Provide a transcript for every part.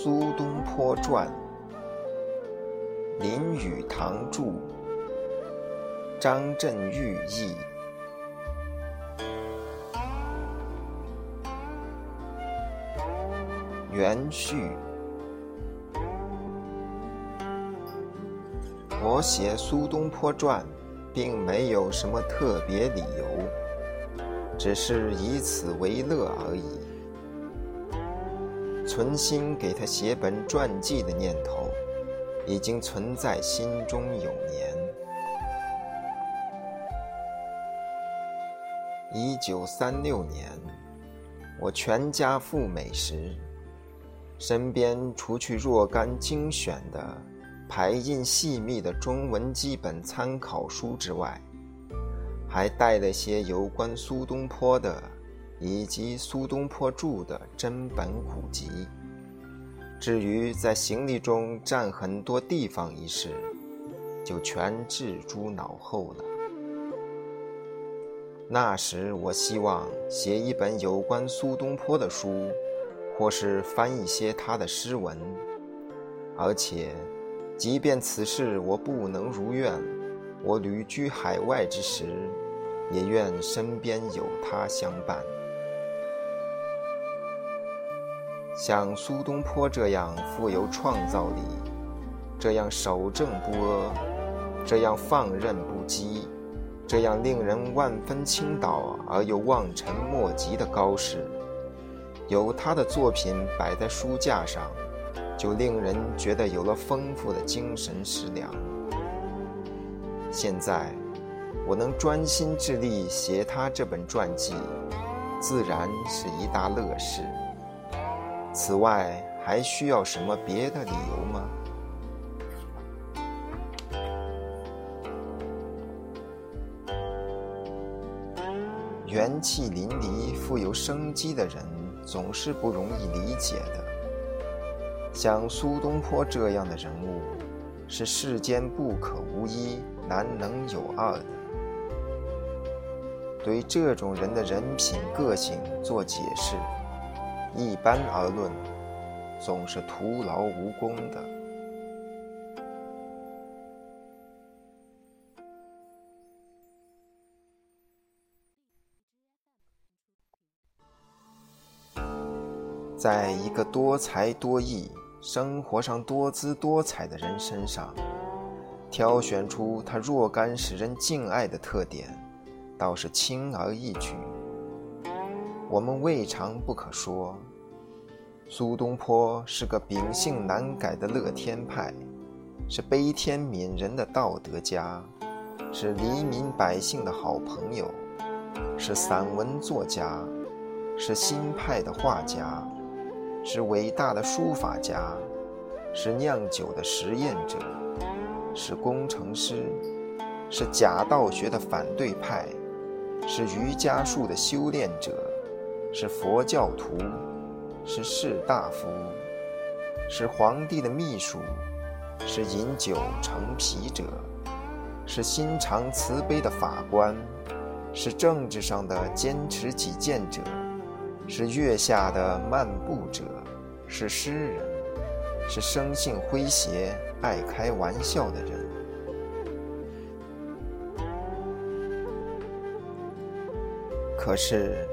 苏东坡传》，林语堂著，张振玉译。元序。我写苏东坡传，并没有什么特别理由，只是以此为乐而已。存心给他写本传记的念头，已经存在心中有年。一九三六年，我全家赴美时，身边除去若干精选的、排印细密的中文基本参考书之外，还带了些有关苏东坡的。以及苏东坡著的真本古籍。至于在行李中占很多地方一事，就全置诸脑后了。那时我希望写一本有关苏东坡的书，或是翻一些他的诗文，而且，即便此事我不能如愿，我旅居海外之时，也愿身边有他相伴。像苏东坡这样富有创造力，这样守正不阿，这样放任不羁，这样令人万分倾倒而又望尘莫及的高士，有他的作品摆在书架上，就令人觉得有了丰富的精神食粮。现在，我能专心致力写他这本传记，自然是一大乐事。此外，还需要什么别的理由吗？元气淋漓、富有生机的人，总是不容易理解的。像苏东坡这样的人物，是世间不可无一、难能有二的。对这种人的人品、个性做解释。一般而论，总是徒劳无功的。在一个多才多艺、生活上多姿多彩的人身上，挑选出他若干使人敬爱的特点，倒是轻而易举。我们未尝不可说，苏东坡是个秉性难改的乐天派，是悲天悯人的道德家，是黎民百姓的好朋友，是散文作家，是新派的画家，是伟大的书法家，是酿酒的实验者，是工程师，是假道学的反对派，是瑜伽术的修炼者。是佛教徒，是士大夫，是皇帝的秘书，是饮酒成癖者，是心肠慈悲的法官，是政治上的坚持己见者，是月下的漫步者，是诗人，是生性诙谐、爱开玩笑的人。可是。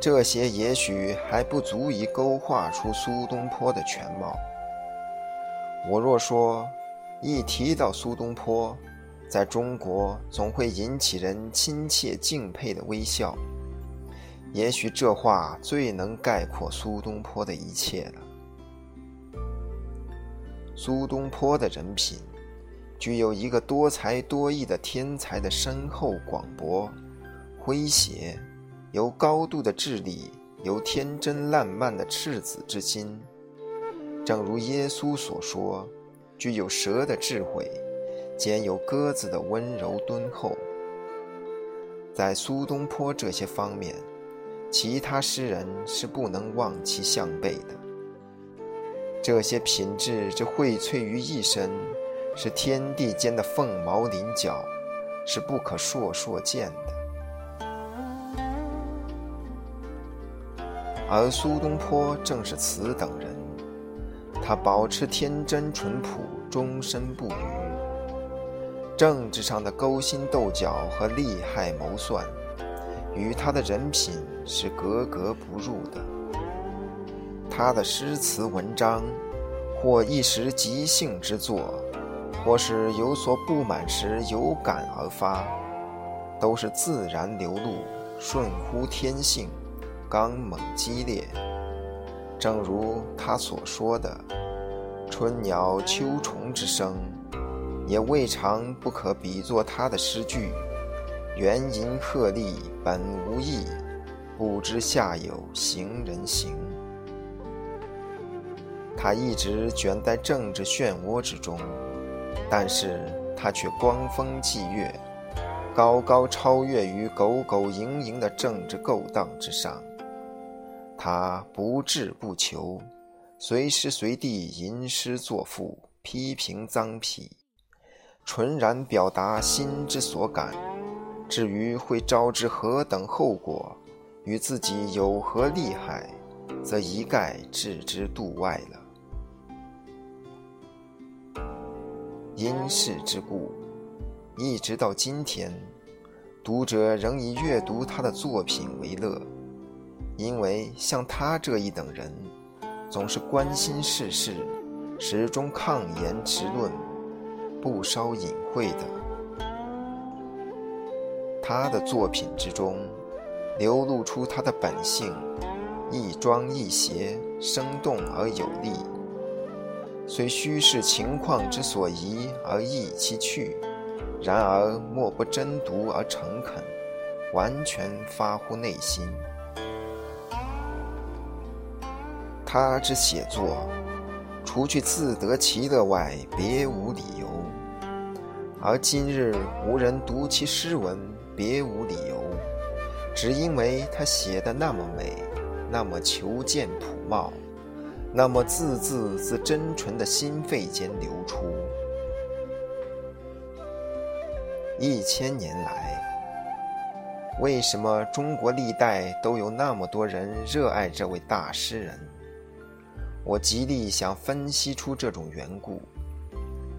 这些也许还不足以勾画出苏东坡的全貌。我若说，一提到苏东坡，在中国总会引起人亲切敬佩的微笑，也许这话最能概括苏东坡的一切了。苏东坡的人品，具有一个多才多艺的天才的深厚广博、诙谐。有高度的智力，有天真烂漫的赤子之心，正如耶稣所说，具有蛇的智慧，兼有鸽子的温柔敦厚。在苏东坡这些方面，其他诗人是不能望其项背的。这些品质之荟萃于一身，是天地间的凤毛麟角，是不可硕硕见的。而苏东坡正是此等人，他保持天真淳朴，终身不渝。政治上的勾心斗角和利害谋算，与他的人品是格格不入的。他的诗词文章，或一时即兴之作，或是有所不满时有感而发，都是自然流露，顺乎天性，刚猛激烈。正如他所说的：“春鸟秋虫之声，也未尝不可比作他的诗句。元音鹤唳本无意，不知下有行人行。”他一直卷在政治漩涡之中，但是他却光风霁月，高高超越于苟苟营营的政治勾当之上。他不志不求，随时随地吟诗作赋，批评脏癖，纯然表达心之所感。至于会招致何等后果，与自己有何利害，则一概置之度外了。因事之故，一直到今天，读者仍以阅读他的作品为乐。因为像他这一等人，总是关心世事，始终抗言直论，不稍隐晦的。他的作品之中，流露出他的本性，亦庄亦谐，生动而有力。虽虚是情况之所宜而易其趣，然而莫不真读而诚恳，完全发乎内心。他之写作，除去自得其乐外，别无理由；而今日无人读其诗文，别无理由，只因为他写的那么美，那么求见朴茂，那么字字自真纯的心肺间流出。一千年来，为什么中国历代都有那么多人热爱这位大诗人？我极力想分析出这种缘故。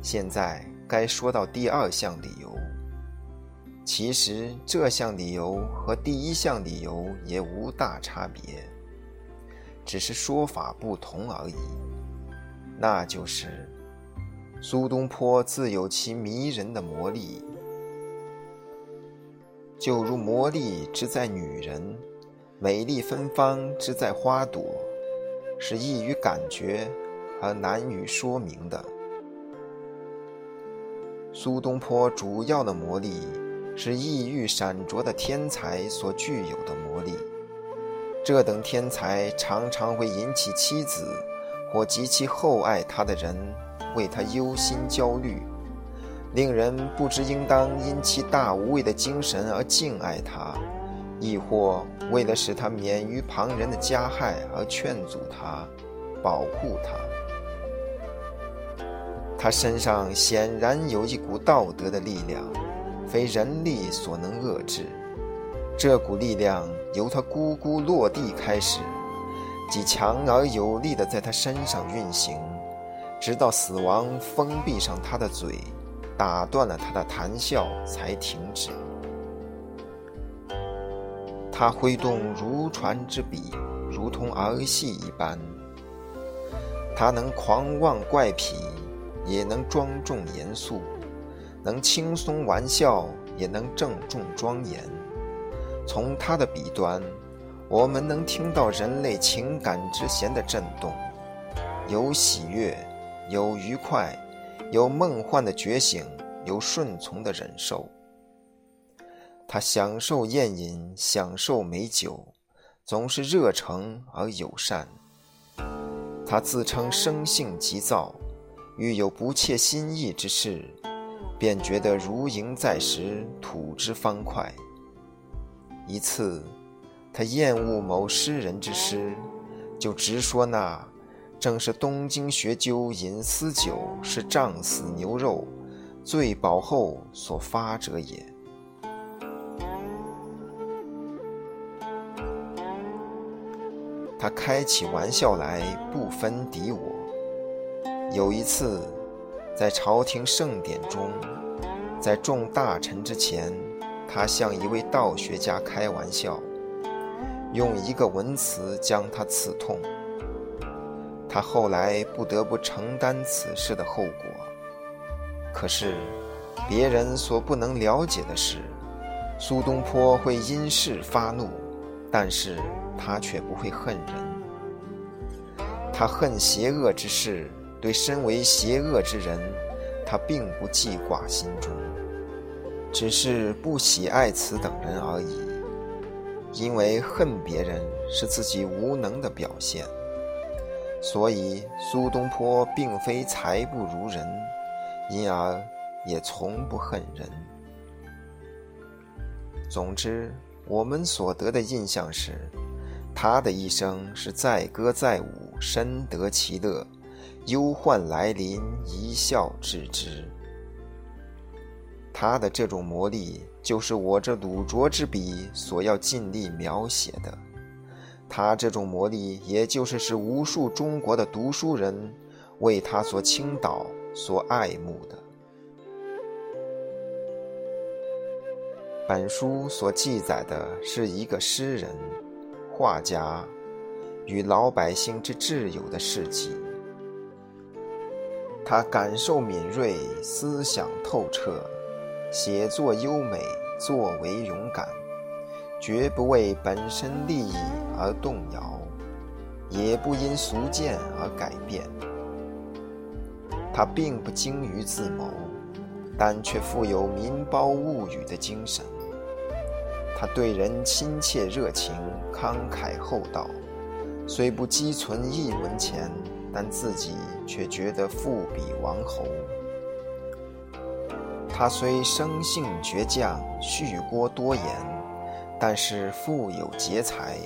现在该说到第二项理由。其实这项理由和第一项理由也无大差别，只是说法不同而已。那就是，苏东坡自有其迷人的魔力，就如魔力之在女人，美丽芬芳之在花朵。是易于感觉和难于说明的。苏东坡主要的魔力是意欲闪烁的天才所具有的魔力。这等天才常常会引起妻子或极其厚爱他的人为他忧心焦虑，令人不知应当因其大无畏的精神而敬爱他。亦或为了使他免于旁人的加害而劝阻他、保护他，他身上显然有一股道德的力量，非人力所能遏制。这股力量由他咕咕落地开始，即强而有力地在他身上运行，直到死亡封闭上他的嘴，打断了他的谈笑，才停止。他挥动如船之笔，如同儿戏一般。他能狂妄怪癖，也能庄重严肃；能轻松玩笑，也能郑重庄严。从他的笔端，我们能听到人类情感之弦的震动，有喜悦，有愉快，有梦幻的觉醒，有顺从的忍受。他享受宴饮，享受美酒，总是热诚而友善。他自称生性急躁，遇有不切心意之事，便觉得如蝇在石，吐之方快。一次，他厌恶某诗人之诗，就直说那正是东京学究饮私酒，是胀死牛肉，醉饱后所发者也。他开起玩笑来不分敌我，有一次，在朝廷盛典中，在众大臣之前，他向一位道学家开玩笑，用一个文词将他刺痛。他后来不得不承担此事的后果。可是，别人所不能了解的是，苏东坡会因事发怒，但是他却不会恨人。他恨邪恶之事，对身为邪恶之人，他并不记挂心中，只是不喜爱此等人而已。因为恨别人是自己无能的表现。所以，苏东坡并非才不如人，因而也从不恨人。总之，我们所得的印象是，他的一生是载歌载舞，深得其乐；忧患来临，一笑置之。他的这种魔力，就是我这鲁拙之笔所要尽力描写的。他这种魔力，也就是使无数中国的读书人为他所倾倒、所爱慕的。本书所记载的是一个诗人、画家与老百姓之挚友的事迹。他感受敏锐，思想透彻，写作优美，作为勇敢。绝不为本身利益而动摇，也不因俗见而改变。他并不精于自谋，但却富有民胞物语的精神。他对人亲切热情，慷慨厚道，虽不积存一文钱，但自己却觉得富比王侯。他虽生性倔强，续聒多言。但是富有节财，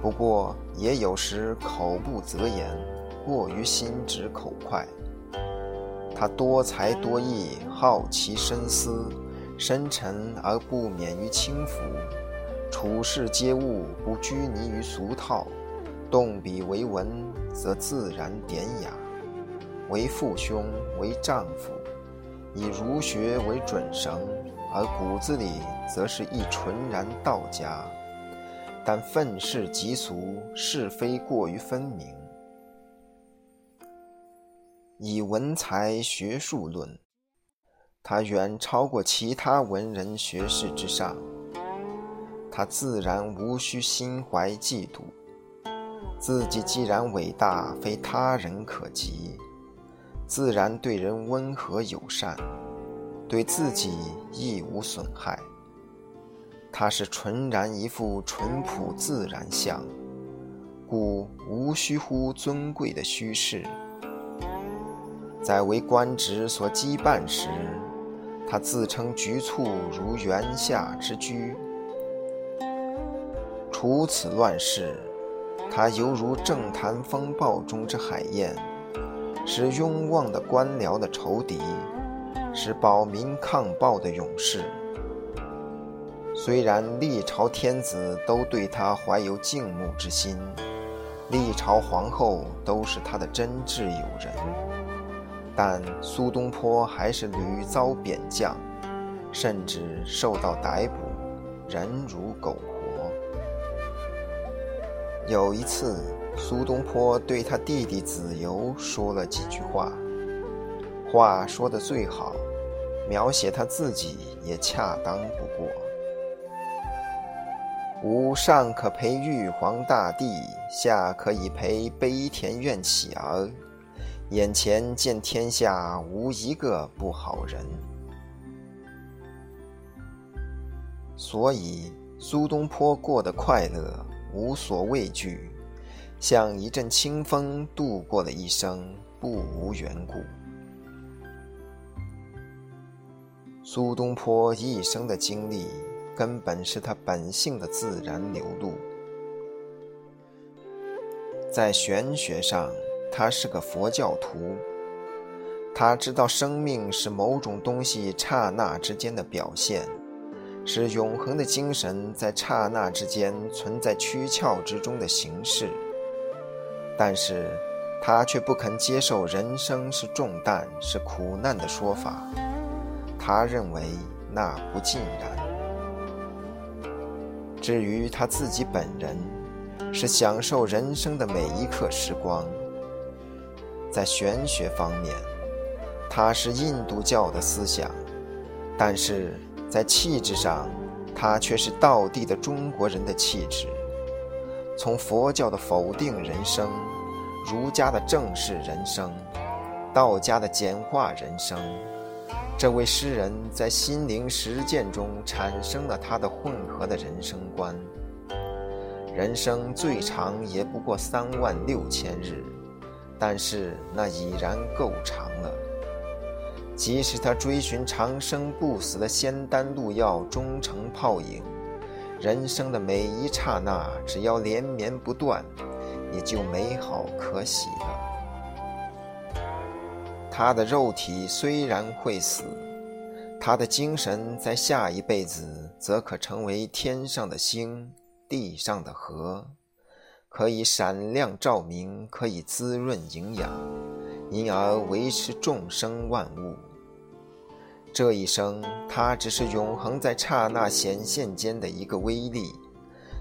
不过也有时口不择言，过于心直口快。他多才多艺，好奇深思，深沉而不免于轻浮，处事接物不拘泥于俗套，动笔为文则自然典雅。为父兄，为丈夫，以儒学为准绳。而骨子里则是一纯然道家，但愤世嫉俗，是非过于分明。以文才学术论，他远超过其他文人学士之上。他自然无需心怀嫉妒，自己既然伟大，非他人可及，自然对人温和友善。对自己亦无损害。他是纯然一副淳朴自然相，故无需乎尊贵的虚饰。在为官职所羁绊时，他自称局促如园下之居；除此乱世，他犹如政坛风暴中之海燕，是庸妄的官僚的仇敌。是保民抗暴的勇士。虽然历朝天子都对他怀有敬慕之心，历朝皇后都是他的真挚友人，但苏东坡还是屡遭贬降，甚至受到逮捕，人如狗活。有一次，苏东坡对他弟弟子由说了几句话，话说的最好。描写他自己也恰当不过。吾上可陪玉皇大帝，下可以陪悲田院乞儿，眼前见天下无一个不好人。所以苏东坡过得快乐，无所畏惧，像一阵清风度过了一生，不无缘故。苏东坡一生的经历，根本是他本性的自然流露。在玄学上，他是个佛教徒。他知道生命是某种东西刹那之间的表现，是永恒的精神在刹那之间存在躯壳之中的形式。但是，他却不肯接受人生是重担、是苦难的说法。他认为那不尽然。至于他自己本人，是享受人生的每一刻时光。在玄学方面，他是印度教的思想，但是在气质上，他却是道地的中国人的气质。从佛教的否定人生，儒家的正视人生，道家的简化人生，这位诗人在心灵实践中产生了他的混合的人生观。人生最长也不过三万六千日。但是那已然够长了。即使他追寻长生不死的仙丹路药，终成泡影，人生的每一刹那，只要连绵不断，也就美好可喜了。他的肉体虽然会死，他的精神在下一辈子则可成为天上的星，地上的河。可以闪亮照明，可以滋润营养，因而维持众生万物。这一生，它只是永恒在刹那显现间的一个微粒。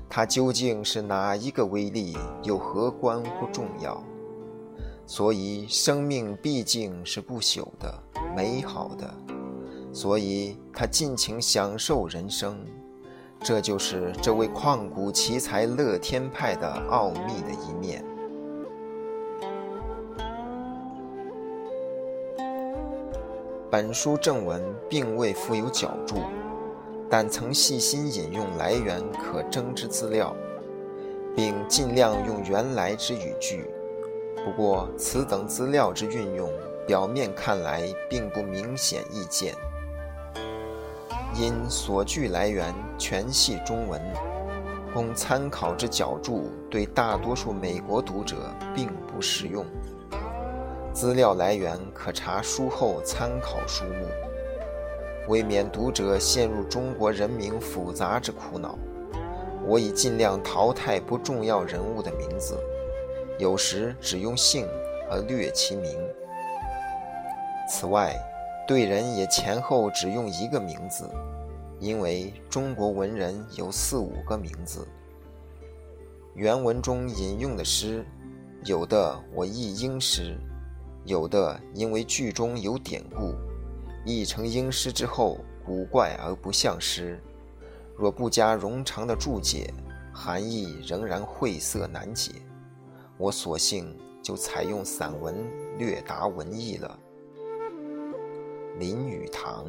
它究竟是哪一个微粒，又何关乎重要？所以，生命毕竟是不朽的、美好的。所以，他尽情享受人生。这就是这位旷古奇才乐天派的奥秘的一面。本书正文并未附有脚注，但曾细心引用来源可征之资料，并尽量用原来之语句。不过，此等资料之运用，表面看来并不明显意见。因所据来源全系中文，供参考之脚注对大多数美国读者并不适用。资料来源可查书后参考书目。为免读者陷入中国人名复杂之苦恼，我已尽量淘汰不重要人物的名字，有时只用姓而略其名。此外，对人也前后只用一个名字，因为中国文人有四五个名字。原文中引用的诗，有的我译英诗，有的因为句中有典故，译成英诗之后古怪而不像诗。若不加冗长的注解，含义仍然晦涩难解。我索性就采用散文略达文意了。林语堂。